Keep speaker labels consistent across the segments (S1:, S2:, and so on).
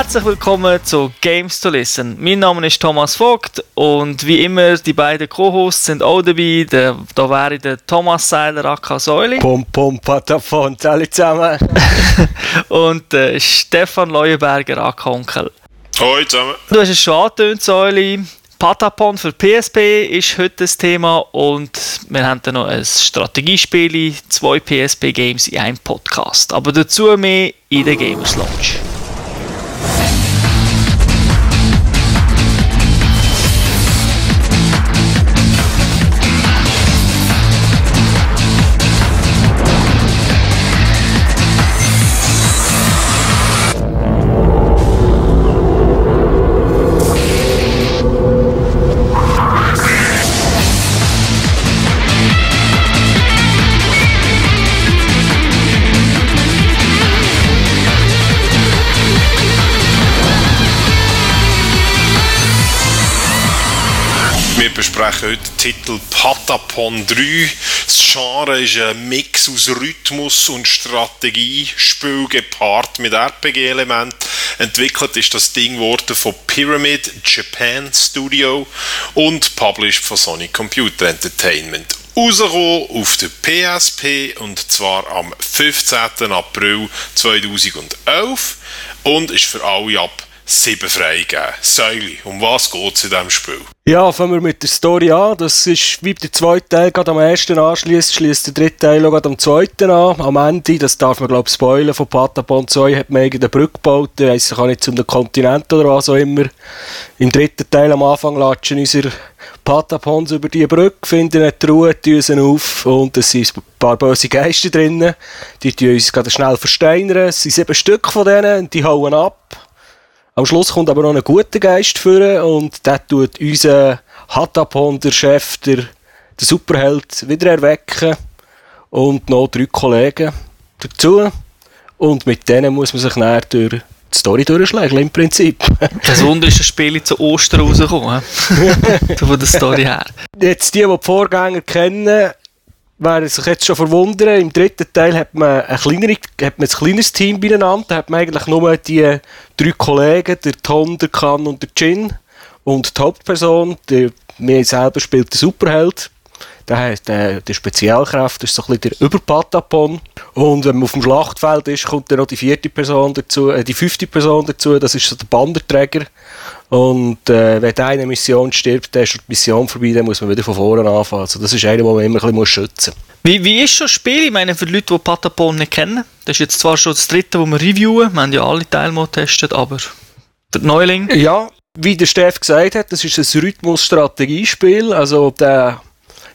S1: Herzlich willkommen zu Games to Listen. Mein Name ist Thomas Vogt und wie immer die beiden Co-Hosts sind auch dabei. Der, da wäre der Thomas Seiler aka Säuli.
S2: Pum pum patafon, alle zusammen.
S1: und äh, Stefan Leuenberger aka Onkel.
S3: Hallo zusammen.
S1: Du hast es schon angetönt, Säuli. Patapon für PSP ist heute das Thema und wir haben dann noch ein Strategiespiel, zwei PSP-Games in einem Podcast. Aber dazu mehr in der Gamers Lounge.
S3: Titel Patapon 3. Das Genre ist ein Mix aus Rhythmus und Strategiespiel gepaart mit RPG-Elementen. Entwickelt ist das Ding worden von Pyramid Japan Studio und published von Sony Computer Entertainment. Rausgekommen auf der PSP und zwar am 15. April 2011 und ist für alle ab 7 freigegeben. Säuli, um was geht es in diesem Spiel?
S2: Ja, fangen wir mit der Story an. Das ist wie der zweite Teil gerade am ersten anschließt, schließt der dritte Teil auch am zweiten an. Am Ende, das darf man glaube ich spoilern, von Patapon 2 hat man eine Brücke gebaut, ich weiss ich auch nicht, zum Kontinent oder was auch immer. Im dritten Teil am Anfang latschen unsere Patapons über die Brücke, finden eine Truhe, tun sie auf und es sind ein paar böse Geister drinnen. Die tun uns gerade schnell versteinern. Es sind sieben Stück von denen und die hauen ab. Am Schluss kommt aber noch ein guter Geist führen und der tut unseren Hatapon, der Chef, der, der Superheld, wieder erwecken. Und noch drei Kollegen dazu. Und mit denen muss man sich näher durch die Story durchschlagen, im Prinzip.
S1: Das Wunder ist ein Spiel zu Ostern rausgekommen. Von der Story her.
S2: Jetzt die, die die Vorgänger kennen, werden sich jetzt schon verwundern. Im dritten Teil hat man ein, kleinere, hat man ein kleines Team beieinander. Da hat man eigentlich nur die drei Kollegen, der Tom, der Kan und der Jin. Und die Hauptperson, der mir selber spielt der Superheld. Der, heißt, der, der Spezialkraft ist so ein bisschen der Überpatapon. Und wenn man auf dem Schlachtfeld ist, kommt dann noch die vierte Person dazu, äh, die fünfte Person dazu, das ist so der Banderträger. Und äh, wenn eine Mission stirbt, dann ist die Mission vorbei, dann muss man wieder von vorne anfangen. Also das ist einer, den man immer ein bisschen schützen muss.
S1: Wie, wie ist das Spiel? Ich meine, für die Leute, die Patapon nicht kennen, das ist jetzt zwar schon das dritte, das wir reviewen, wir haben ja alle Teile mal getestet, aber der Neuling?
S2: Ja, wie der Steff gesagt hat, das ist ein Rhythmus-Strategiespiel, also der,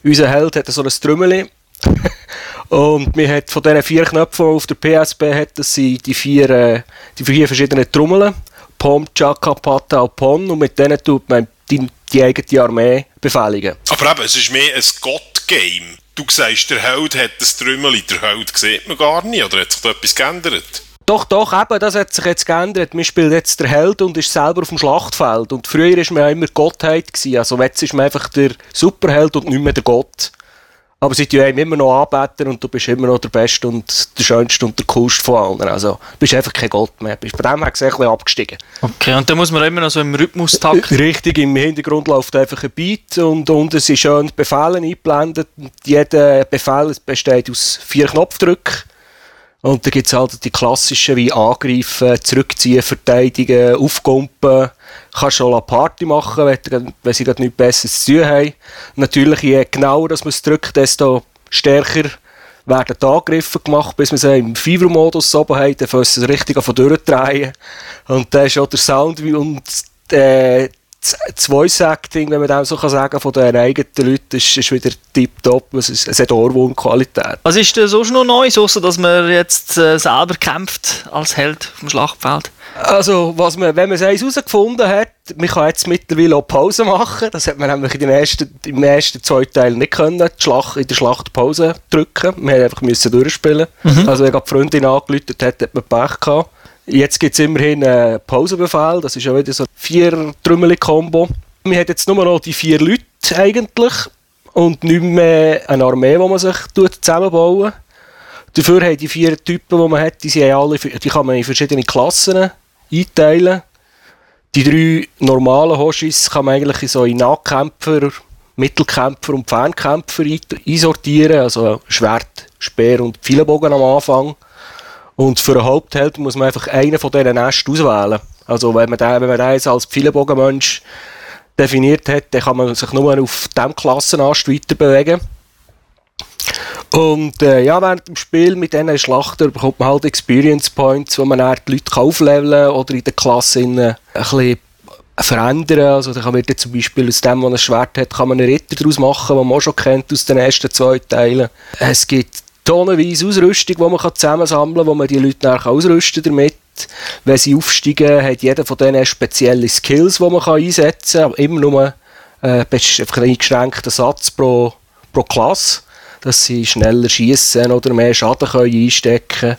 S2: unser Held hat so ein Trümmeli und man hat von diesen vier Knöpfen auf der PSP hat, das sind die vier, äh, die vier verschiedenen Trommeln Pom, Chaka, Pata und Pon und mit denen tut man die, die eigene Armee befehligen.
S3: Aber eben, es ist mehr ein Gott-Game. Du sagst, der Held hat das Trümmeli, der Held sieht man gar nicht, oder hat sich da etwas geändert?
S2: Doch, doch, eben, das hat sich jetzt geändert. Man spielt jetzt der Held und ist selber auf dem Schlachtfeld. Und früher war man immer Gottheit. Gewesen. Also jetzt ist man einfach der Superheld und nicht mehr der Gott. Aber sie tun einem immer noch anbeten und du bist immer noch der Beste und der Schönste und der Coolste von allen. Also du bist einfach kein Gott mehr. Bist bei dem her gesehen ein bisschen abgestiegen.
S1: Okay, und dann muss man immer noch so im Rhythmustakt...
S2: Richtig, im Hintergrund läuft einfach ein Beat und unten sind schön Befehle eingeblendet. Jeder Befehl besteht aus vier Knopfdrücken. Und dann gibt es halt die klassischen wie Angreifen, Zurückziehen, Verteidigen, Aufkumpen. Kannst schon eine Party machen, wenn, wenn sie gerade nichts Besseres zu tun haben. Natürlich, je genauer man es drückt, desto stärker werden die Angriffe gemacht, bis wir sie im Fever-Modus oben haben, dann müssen sie richtig von durchdrehen. Und dann ist auch der Sound und äh, das Voice-Acting, wenn man das so sagen kann, von den eigenen Leuten, ist, ist wieder tipptopp. Es, ist, es hat Ohrwurm-Qualität.
S1: Was ist denn sonst noch neu, außer dass man jetzt äh, selber kämpft als Held vom Schlachtfeld?
S2: Also, was man, wenn man es herausgefunden hat, man kann jetzt mittlerweile auch Pause machen. Das hat man nämlich in den ersten, im ersten zwei Teilen nicht können, die Schlacht, in der Schlacht Pause drücken. Wir mussten einfach durchspielen. Mhm. Also, wenn die Freundin angeläutet hat, hat man Pech gehabt. Jetzt gibt es immerhin einen Pausenbefehl, das ist ja wieder so ein vier trümmeli kombo Man hat jetzt nur noch die vier Leute eigentlich und nicht mehr eine Armee, die man sich zusammenbauen Dafür haben die vier Typen, die man hat, die, sind alle, die kann man in verschiedene Klassen einteilen. Die drei normalen Hoshis kann man eigentlich in so Nahkämpfer, Mittelkämpfer und Fernkämpfer einsortieren. Also Schwert, Speer und Pfeilenbogen am Anfang. Und für einen Hauptheld muss man einfach einen von diesen Nesten auswählen. Also wenn man den, wenn man den als Pfeilenbogenmensch definiert hat, dann kann man sich nur auf diesem Klassenast weiter bewegen. Und äh, ja, während dem Spiel mit diesen Schlachten bekommt man halt Experience Points, wo man dann die Leute aufleveln kann oder in der Klasse ein bisschen verändern. Also da kann man zum Beispiel aus dem, was ein Schwert hat, kann man einen Ritter daraus machen, den man auch schon kennt aus den ersten zwei Teilen. Es gibt tonnenweise Ausrüstung, die man zusammensammeln kann, wo man die Leute nachher ausrüsten damit. Wenn sie aufsteigen, hat jeder von denen spezielle Skills, die man einsetzen kann, aber immer nur äh, einen eingeschränkten Satz pro, pro Klasse dass sie schneller schießen oder mehr Schaden können einstecken.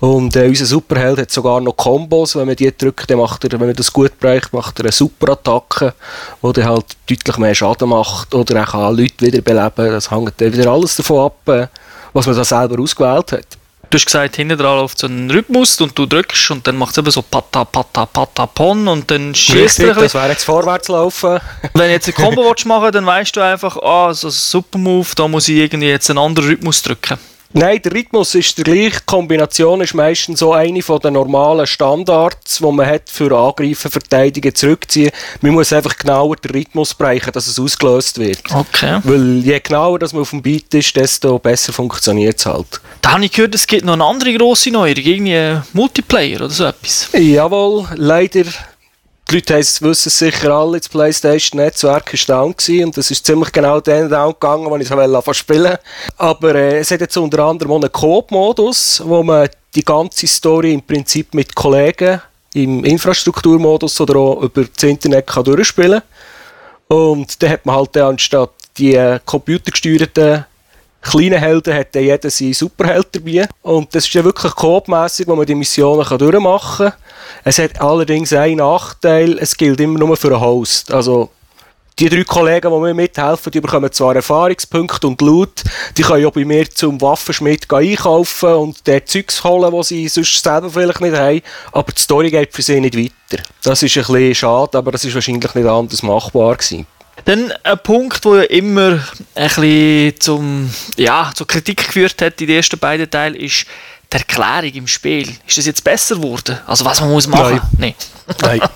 S2: Und äh, unser Superheld hat sogar noch Kombos, wenn man die drückt, dann macht er, wenn man das gut bereicht, macht er eine Superattacke, die halt deutlich mehr Schaden macht oder er kann Leute wiederbeleben. Das hängt dann wieder alles davon ab, äh, was man da selber ausgewählt hat.
S1: Du hast gesagt, hinten dran läuft so ein Rhythmus und du drückst und dann macht es eben so Pata, Pata, Pata, Pon und dann schießt
S2: er Das wäre jetzt vorwärts laufen.
S1: Wenn du jetzt ein Combo machen willst, dann weißt du einfach, ah, so ein Super Move, da muss ich irgendwie jetzt einen anderen Rhythmus drücken.
S2: Nein, der Rhythmus ist der gleiche. Die Kombination ist meistens so eine von den normalen Standards, die man hat für Angreifen, Verteidigen, Zurückziehen. Man muss einfach genauer den Rhythmus bereichen, dass es ausgelöst wird.
S1: Okay.
S2: Weil je genauer dass man auf dem Beat ist, desto besser funktioniert es halt.
S1: Da habe ich gehört, es gibt noch eine andere grosse Neuerung, irgendwie Multiplayer oder so etwas.
S2: Jawohl, leider die Leute wissen sicher alle, das PlayStation-Netzwerk war down gewesen, und das ist ziemlich genau den down gegangen, wo ich so spielen. Aber äh, es hat jetzt unter anderem einen Coop-Modus, wo man die ganze Story im Prinzip mit Kollegen im Infrastrukturmodus oder auch über das Internet kann durchspielen. Und dann hat man halt dann anstatt die äh, computergesteuerten kleinen Helden hat dann jeder seinen Superheld dabei. Und das ist ja wirklich coopmässig, wo man die Missionen kann durchmachen kann. Es hat allerdings einen Nachteil, es gilt immer nur für einen Host. Also, die drei Kollegen, die mir mithelfen, die bekommen zwar Erfahrungspunkte und Loot, die können auch bei mir zum Waffenschmied einkaufen und der Zeugs holen, was sie sonst selber vielleicht nicht haben, aber die Story geht für sie nicht weiter. Das ist ein bisschen schade, aber das ist wahrscheinlich nicht anders machbar gewesen.
S1: Dann ein Punkt, der ja immer ein bisschen zum, ja, zur Kritik geführt hat in den ersten beiden Teilen, ist die Erklärung im Spiel. Ist das jetzt besser geworden? Also was man muss machen?
S2: Nein. Nein.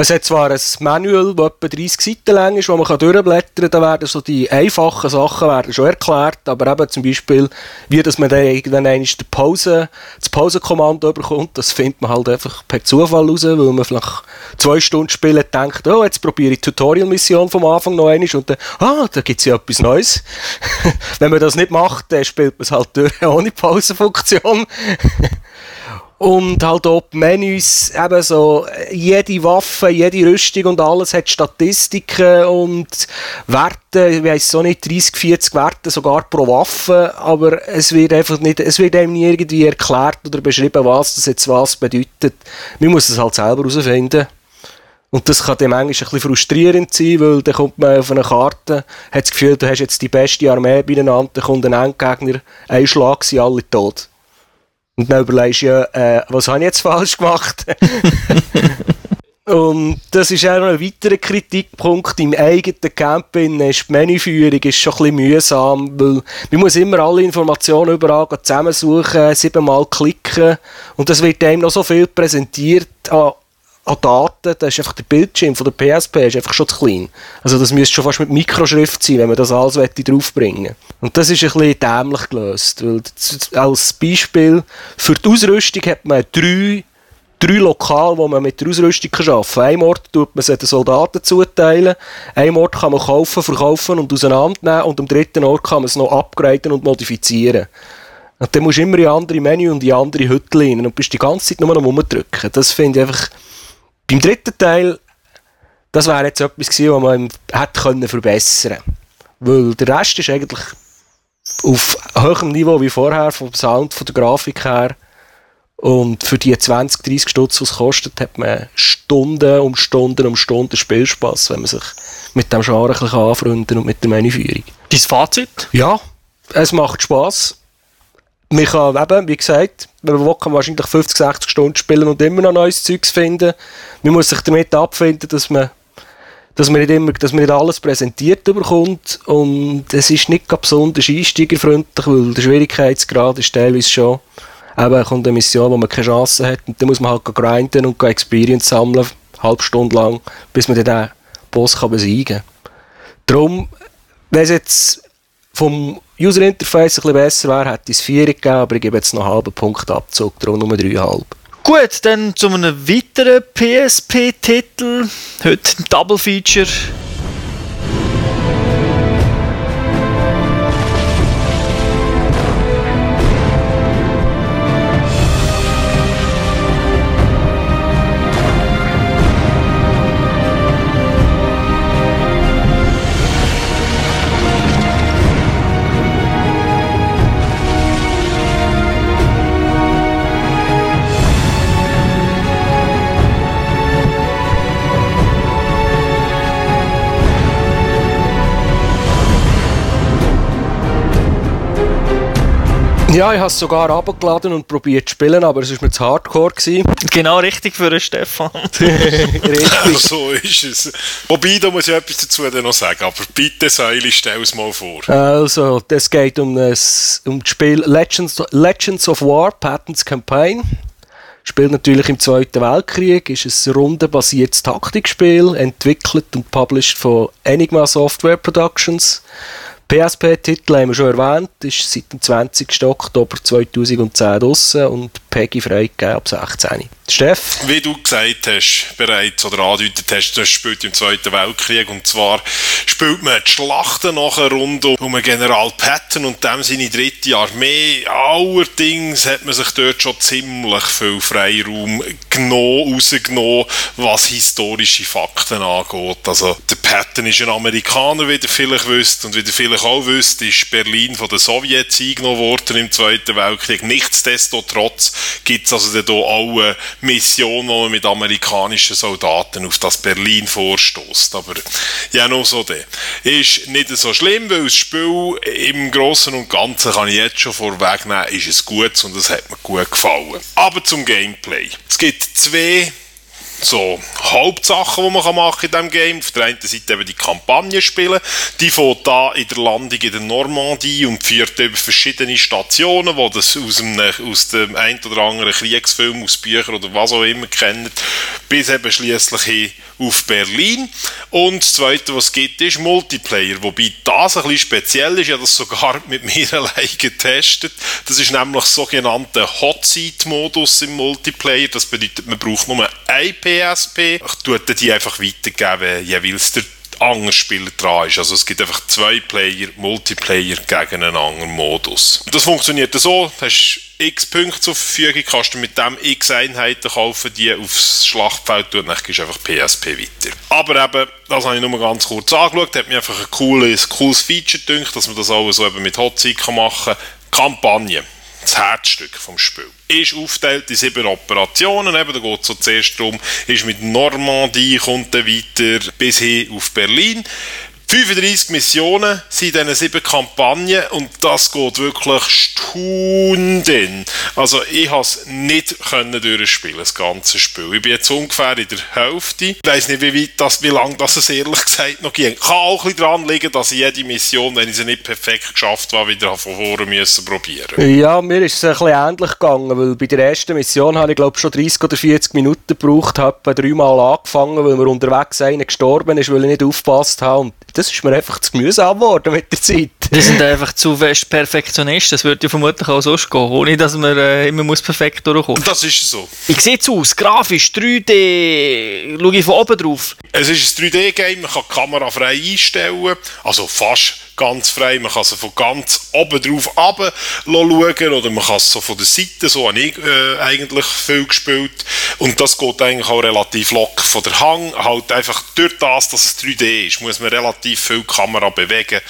S2: Es hat zwar ein Manual, das etwa 30 Seiten lang ist, wo man durchblättern kann, da werden so die einfachen Sachen werden schon erklärt, aber eben zum Beispiel, wie dass man dann irgendwann einmal die Pause, das Pausenkommando bekommt, das findet man halt einfach per Zufall raus, weil man vielleicht zwei Stunden spielen denkt, oh, jetzt probiere ich die Tutorial-Mission vom Anfang noch einmal und dann, ah, da gibt es ja etwas Neues. Wenn man das nicht macht, dann spielt man es halt durch ohne Pausenfunktion. Und halt auch die Menüs, eben so, jede Waffe, jede Rüstung und alles hat Statistiken und Werte, ich weiss so nicht, 30, 40 Werte sogar pro Waffe, aber es wird einfach nicht, es wird einem nie irgendwie erklärt oder beschrieben, was das jetzt was bedeutet. Man muss es halt selber herausfinden. Und das kann dem manchmal ein bisschen frustrierend sein, weil dann kommt man auf eine Karte, hat das Gefühl, du hast jetzt die beste Armee beieinander, dann kommt ein Endgegner, ein Schlag, sind alle tot. Und dann überlegst du ja, äh, was habe ich jetzt falsch gemacht? Und das ist auch noch ein weiterer Kritikpunkt. Im eigenen Camping ist die Menüführung ist schon ein bisschen mühsam, weil man muss immer alle Informationen überall zusammensuchen, siebenmal klicken und es wird einem noch so viel präsentiert an an Daten, da ist einfach der Bildschirm von der PSP ist einfach schon zu klein. Also das müsste schon fast mit Mikroschrift sein, wenn man das alles draufbringen Und das ist ein bisschen dämlich gelöst, weil als Beispiel für die Ausrüstung hat man drei drei Lokale, wo man mit der Ausrüstung arbeiten kann. Ein Ort tut man den Soldaten zuteilen, ein Ort kann man kaufen, verkaufen und auseinandernehmen und am dritten Ort kann man es noch upgraden und modifizieren. Und dann musst du immer in andere Menü und in andere Hütte rein und bist die ganze Zeit nur am rumdrücken. Das finde ich einfach beim dritten Teil, das wäre jetzt etwas gewesen, was man hätte können verbessern Weil der Rest ist eigentlich auf höherem Niveau wie vorher, vom Sound, von der Grafik her. Und für die 20, 30 Stutz, was es kostet, hat man Stunden um Stunden um Stunden Spielspaß, wenn man sich mit dem Genre ein bisschen anfreunden und mit der Menüführung.
S1: Dein Fazit?
S2: Ja, es macht Spaß. Man kann eben, wie gesagt, wenn man will, kann man wahrscheinlich 50, 60 Stunden spielen und immer noch neues Zeugs finden. Man muss sich damit abfinden, dass man, dass man, nicht, immer, dass man nicht alles präsentiert bekommt und es ist nicht besonders einsteigerfreundlich, weil der Schwierigkeitsgrad ist teilweise schon eben kommt eine Mission, wo man keine Chance hat und dann muss man halt grinden und Experience sammeln, eine halbe Stunde lang, bis man den Boss kann besiegen kann. Darum, wenn es jetzt vom User Interface ein bisschen besser wäre, hätte ich es 4 gegeben, aber ich gebe jetzt noch einen halben Punkt Abzug, darum nur 3,5.
S1: Gut, dann zu einem weiteren PSP-Titel. Heute ein Double Feature.
S2: Ja, ich habe es sogar abgeladen und probiert zu spielen, aber es war mir zu hardcore. Gewesen.
S1: Genau richtig für den Stefan.
S3: richtig. so ist es. Wobei, da muss ich etwas dazu noch sagen, aber bitte, Seili, stell es mal vor.
S2: Also, es geht um das, um das Spiel Legends, Legends of War Patents Campaign. Spielt natürlich im Zweiten Weltkrieg, ist ein rundenbasiertes Taktikspiel, entwickelt und published von Enigma Software Productions. PSP-Titel haben wir schon erwähnt, ist seit dem 20. Oktober 2010 draussen und Peggy freigegeben ab 16. Steff?
S3: Wie du gesagt hast, bereits oder angedeutet hast, das spielt im Zweiten Weltkrieg und zwar spielt man die Schlachten nachher rund um General Patton und dem seine dritte Armee. Allerdings hat man sich dort schon ziemlich viel Freiraum genommen, rausgenommen, was historische Fakten angeht. Also der Patton ist ein Amerikaner, wie ihr vielleicht wisst und wie ihr vielleicht auch wisst, ist Berlin von den Sowjets eingenommen worden im Zweiten Weltkrieg. Nichtsdestotrotz gibt es also hier auch Mission, wo man mit amerikanischen Soldaten auf das Berlin vorstoßt. Aber ja, nur so der. Ist nicht so schlimm, weil das Spiel im Großen und Ganzen kann ich jetzt schon vorwegnehmen, ist es gut und es hat mir gut gefallen. Aber zum Gameplay. Es gibt zwei so Hauptsachen, die man machen kann in diesem Game. Auf der einen Seite eben die Kampagne spielen. Die fährt da in der Landung in der Normandie und führt über verschiedene Stationen, die das aus, einem, aus dem ein oder anderen Kriegsfilm, aus Büchern oder was auch immer kennen, bis eben schließlich hin auf Berlin. Und das Zweite, was es gibt, ist Multiplayer. Wobei das ein bisschen speziell ist, ich habe das sogar mit mir allein getestet. Das ist nämlich sogenannter Hot Seat Modus im Multiplayer. Das bedeutet, man braucht nur ein PSP. Ich tue die einfach weitergeben, jeweils der andere Spieler dran ist. Also es gibt einfach zwei Player, Multiplayer gegen einen anderen Modus. Das funktioniert so, hast x Punkte zur Verfügung, kannst du mit dem x Einheiten kaufen, die aufs Schlachtfeld tun, dann gehst du einfach PSP weiter. Aber eben, das habe ich nur ganz kurz angeschaut, hat mir einfach ein cooles, cooles Feature gedacht, dass man das auch so eben mit Hotseat machen kann. Kampagne das Herzstück vom Spiel. Ist aufgeteilt in sieben Operationen, eben, da geht es so zuerst darum, ist mit Normandie, kommt dann weiter bis hin auf Berlin. 35 Missionen sind in diesen sieben Kampagnen und das geht wirklich Stunden. Also ich konnte es nicht können durchspielen, das ganze Spiel. Ich bin jetzt ungefähr in der Hälfte. Ich weiss nicht, wie das, wie lange das es ehrlich gesagt noch ging. Kann auch ein bisschen daran liegen, dass ich jede Mission, wenn ich sie nicht perfekt geschafft habe, wieder von vorne müssen probieren.
S2: Ja, mir ist es ein bisschen ähnlich gegangen, weil bei der ersten Mission habe ich glaube schon 30 oder 40 Minuten gebraucht, habe dreimal angefangen, weil mir unterwegs einer gestorben ist, weil ich nicht aufgepasst habe und das ist mir einfach zu mühsam geworden mit der Zeit.
S1: Die sind einfach zu fest Perfektionisten. Das würde ja vermutlich auch sonst gehen, ohne dass man äh, immer muss perfekt durchkommen
S3: muss. Das ist so.
S1: Wie sieht es aus? Grafisch, 3D, schaue ich von oben drauf?
S3: Es ist ein 3D-Game, man kann die Kamera frei einstellen, also fast ganz frei. Man kann sie von ganz oben drauf runter schauen oder man kann es so von der Seite, so habe ich äh, eigentlich viel gespielt. Und das geht eigentlich auch relativ locker von der Hang. Halt einfach durch das, dass es 3D ist, muss man relativ viel Kamera bewegen.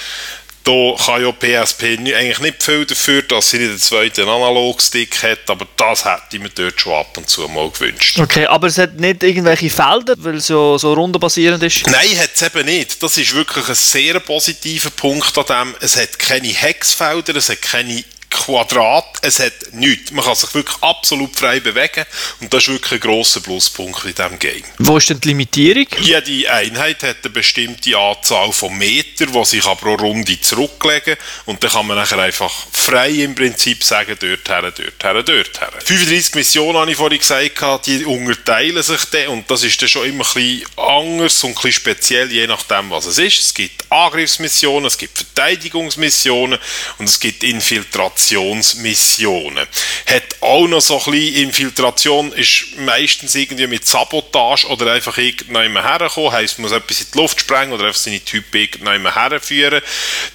S3: Da kann ja PSP eigentlich nicht viel dafür, dass sie nicht einen zweiten Analogstick hat, aber das hätte ich mir dort schon ab und zu mal gewünscht.
S1: Okay, aber es hat nicht irgendwelche Felder, weil es so, so rundenbasierend ist?
S3: Nein, hat es eben nicht. Das ist wirklich ein sehr positiver Punkt an dem. Es hat keine Hexfelder, es hat keine Quadrat, es hat nichts. Man kann sich wirklich absolut frei bewegen und das ist wirklich ein grosser Pluspunkt in diesem Game.
S1: Wo ist denn die Limitierung?
S3: Jede Einheit hat eine bestimmte Anzahl von Metern, die sich pro Runde zurücklegen und dann kann man nachher einfach frei im Prinzip sagen, dort her, dort her, dort her. 35 Missionen, habe ich vorhin gesagt, die unterteilen sich dann und das ist dann schon immer ein bisschen anders und ein bisschen speziell, je nachdem, was es ist. Es gibt Angriffsmissionen, es gibt Verteidigungsmissionen und es gibt Infiltrationsmissionen. Hat auch noch so ein bisschen Infiltration, ist meistens irgendwie mit Sabotage oder einfach irgendjemand herkommen, heisst, man muss etwas in die Luft sprengen oder einfach seine Typen irgendjemand herführen.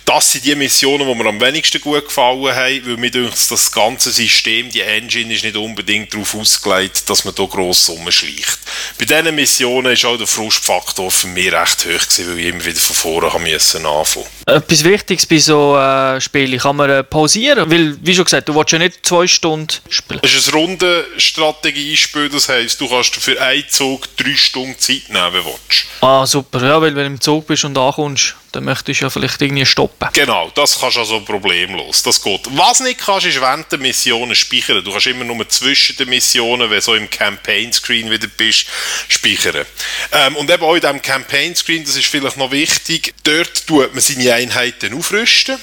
S3: Das sind die Missionen, die mir am wenigsten gut gefallen haben, weil mir denkt, das ganze System, die Engine ist nicht unbedingt darauf ausgelegt, dass man hier gross rumschleicht. Bei diesen Missionen ist auch der Frustfaktor für mich recht hoch gewesen, weil ich immer wieder von vorne anfangen.
S1: Etwas Wichtiges bei so äh, Spielen kann man äh, pausieren, weil, wie schon gesagt, du willst ja nicht zwei Stunden spielen.
S3: Es ist ein Rundenstrategiespiel, das heisst, du kannst für einen Zug drei Stunden Zeit nehmen, wenn du willst.
S1: Ah, super, ja, weil wenn du im Zug bist und ankommst, dann möchtest du ja vielleicht irgendwie stoppen.
S3: Genau, das kannst du also problemlos, das geht. Was nicht kannst, ist während der Missionen speichern. Du kannst immer nur zwischen den Missionen, wenn du so im Campaign-Screen wieder bist, speichern. Ähm, und eben auch in diesem Campaign-Screen, das ist vielleicht noch wichtig, dort tut man seine Einheiten aufrüsten.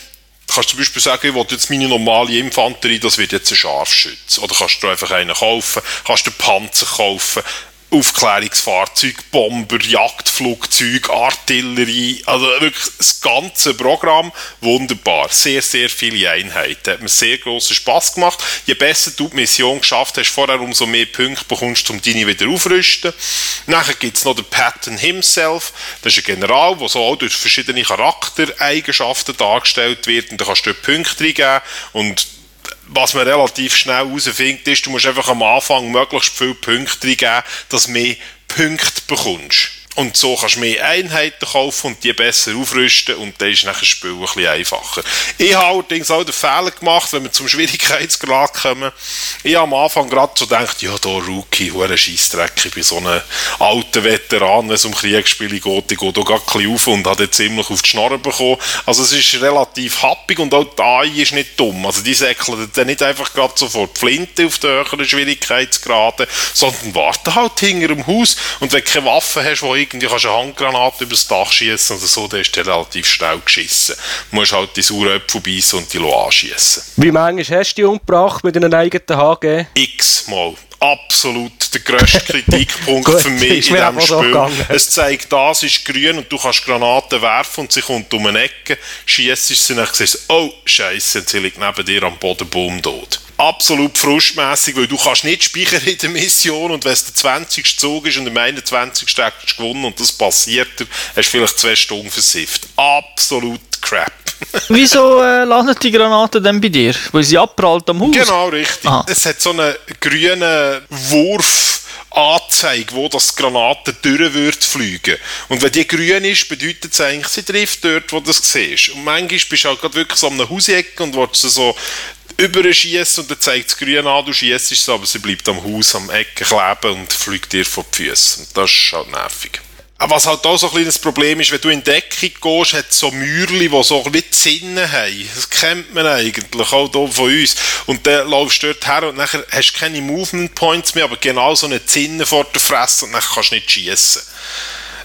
S3: Du kannst zum Beispiel sagen, ich will jetzt meine normale Infanterie, das wird jetzt ein Scharfschütze. Oder kannst du einfach einen kaufen, kannst du einen Panzer kaufen, Aufklärungsfahrzeuge, Bomber, Jagdflugzeuge, Artillerie, also wirklich das ganze Programm, wunderbar. Sehr, sehr viele Einheiten. Hat mir sehr grossen Spass gemacht. Je besser du die Mission geschafft hast, vorher umso mehr Punkte bekommst um deine wieder aufrüsten. Nachher gibt es noch den Patton himself. Das ist ein General, der so auch durch verschiedene Charaktereigenschaften dargestellt wird und da kannst du dort Punkte reingeben und was man relativ schnell herausfindet, ist, du musst einfach am Anfang möglichst viele Punkte geben, dass du mehr Punkte bekommst. Und so kannst du mehr Einheiten kaufen und die besser aufrüsten und dann ist nachher das Spiel ein bisschen einfacher. Ich habe allerdings auch den Fehler gemacht, wenn wir zum Schwierigkeitsgrad kommen. Ich habe am Anfang gerade so gedacht, ja, da Rookie, hure Scheissdreck, ich bin so ein alter Veteran, wenn es um Kriegsspiele geht, ich gehe da gerade ein bisschen auf und habe jetzt ziemlich auf die Schnorren bekommen. Also es ist relativ happig und auch die AI ist nicht dumm. Also die säckeln dann nicht einfach gerade sofort die Flinte auf den höheren Schwierigkeitsgraden, sondern warten halt hinter dem Haus und wenn du keine Waffe hast, die irgendwie kannst eine Handgranate übers Dach schießen oder so, dann ist der relativ schnell geschissen. Du musst halt die sauren Äpfel beißen und die anschießen.
S2: Wie manchmal hast du die umgebracht mit einem eigenen HG?
S3: X-mal absolut der grösste Kritikpunkt für mich in diesem Spiel. So es zeigt, das ist grün und du kannst Granaten werfen und sie kommt um eine Ecke, schießt sie und dann siehst oh Scheiße, jetzt liegt neben dir am Boden Boom tot absolut frustmäßig, weil du kannst nicht speichern in der Mission und wenn es der 20. Zug ist und im 21. hast du gewonnen und das passiert, hast du vielleicht zwei Stunden versifft. Absolut crap.
S1: Wieso äh, landet die Granate denn bei dir? Weil sie abprallt am Haus?
S3: Genau, richtig. Aha. Es hat so einen grünen Wurf Anzeige, wo das Granate durch wird fliegen. Und wenn die grün ist, bedeutet es eigentlich, sie trifft dort, wo du das siehst. Und manchmal bist du halt gerade wirklich so an einer Hausecke und willst so überschießen und dann zeigt es grün an, du schießt es, aber sie bleibt am Haus, am Ecken kleben und fliegt dir vor die Füße. Das ist halt nervig. Was halt auch so ein kleines Problem ist, wenn du in Deckung gehst, hat so Mäuerchen, die so wie Zinnen haben. Das kennt man eigentlich auch hier von uns. Und dann laufst du dort her und nachher hast du keine Movement Points mehr, aber genau so eine Zinne vor der Fresse und dann kannst du nicht schießen.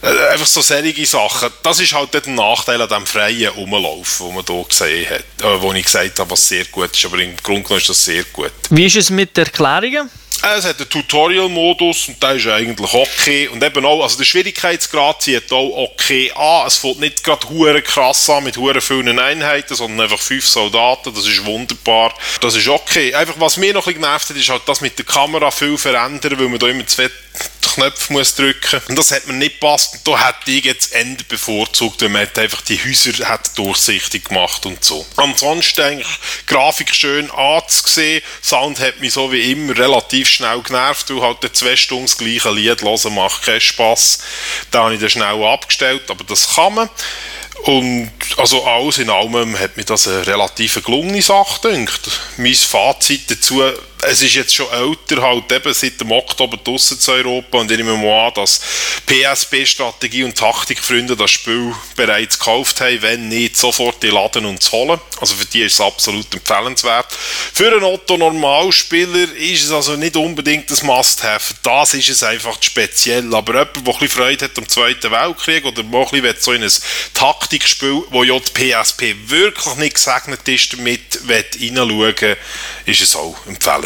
S3: Äh, einfach so solche Sachen. Das ist halt der Nachteil an diesem freien Umlaufen, den man hier gesehen hat. Äh, wo ich gesagt habe, was sehr gut ist. Aber im Grunde genommen ist das sehr gut.
S1: Wie ist es mit Erklärungen?
S3: Es hat einen Tutorial-Modus und der ist eigentlich okay. Und eben auch, also der Schwierigkeitsgrad zieht auch okay an. Es fängt nicht gerade hure krass an mit hure vielen Einheiten, sondern einfach fünf Soldaten. Das ist wunderbar. Das ist okay. Einfach, was mir noch ein bisschen genervt hat, ist halt das mit der Kamera viel verändern, weil man da immer zwei Knöpfe muss drücken und das hat mir nicht gepasst und da hätte ich jetzt Ende bevorzugt, wenn man einfach die Häuser hat durchsichtig gemacht und so. Ansonsten eigentlich Grafik schön anzusehen, Sound hat mich so wie immer relativ schnell genervt, weil halt zwei Stunden das gleiche Lied hören macht keinen Spass. Da habe ich dann schnell abgestellt, aber das kann man. Und also alles in allem hat mir das eine relativ gelungene Sache gedacht. Mein Fazit dazu, es ist jetzt schon älter, halt eben seit dem Oktober draussen zu Europa und ich nehme mal an, dass PSP-Strategie und Taktikfreunde das Spiel bereits gekauft haben, wenn nicht sofort die laden und zu holen. Also für die ist es absolut empfehlenswert. Für einen Otto-Normalspieler ist es also nicht unbedingt das Must-Have. Das ist es einfach speziell. Aber jemand, der ein bisschen Freude hat am Zweiten Weltkrieg oder der ein bisschen so in ein Taktikspiel, wo ja die PSP wirklich nicht gesegnet ist, damit reinschauen ist es auch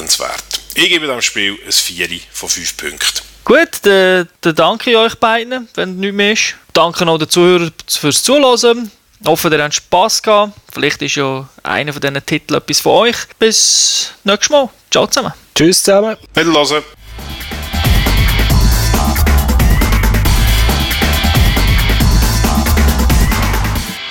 S3: empfehlenswert. Ich gebe dem Spiel ein 4 von 5 Punkten.
S1: Gut, dann, dann danke ich euch beiden, wenn nichts mehr ist. Danke auch den Zuhörern fürs Zuhören. Ich hoffe, ihr habt Spass gehabt. Vielleicht ist ja einer von diesen Titeln etwas von euch. Bis nächstes Mal. Ciao zusammen.
S2: Tschüss zusammen.
S3: Wiederhören.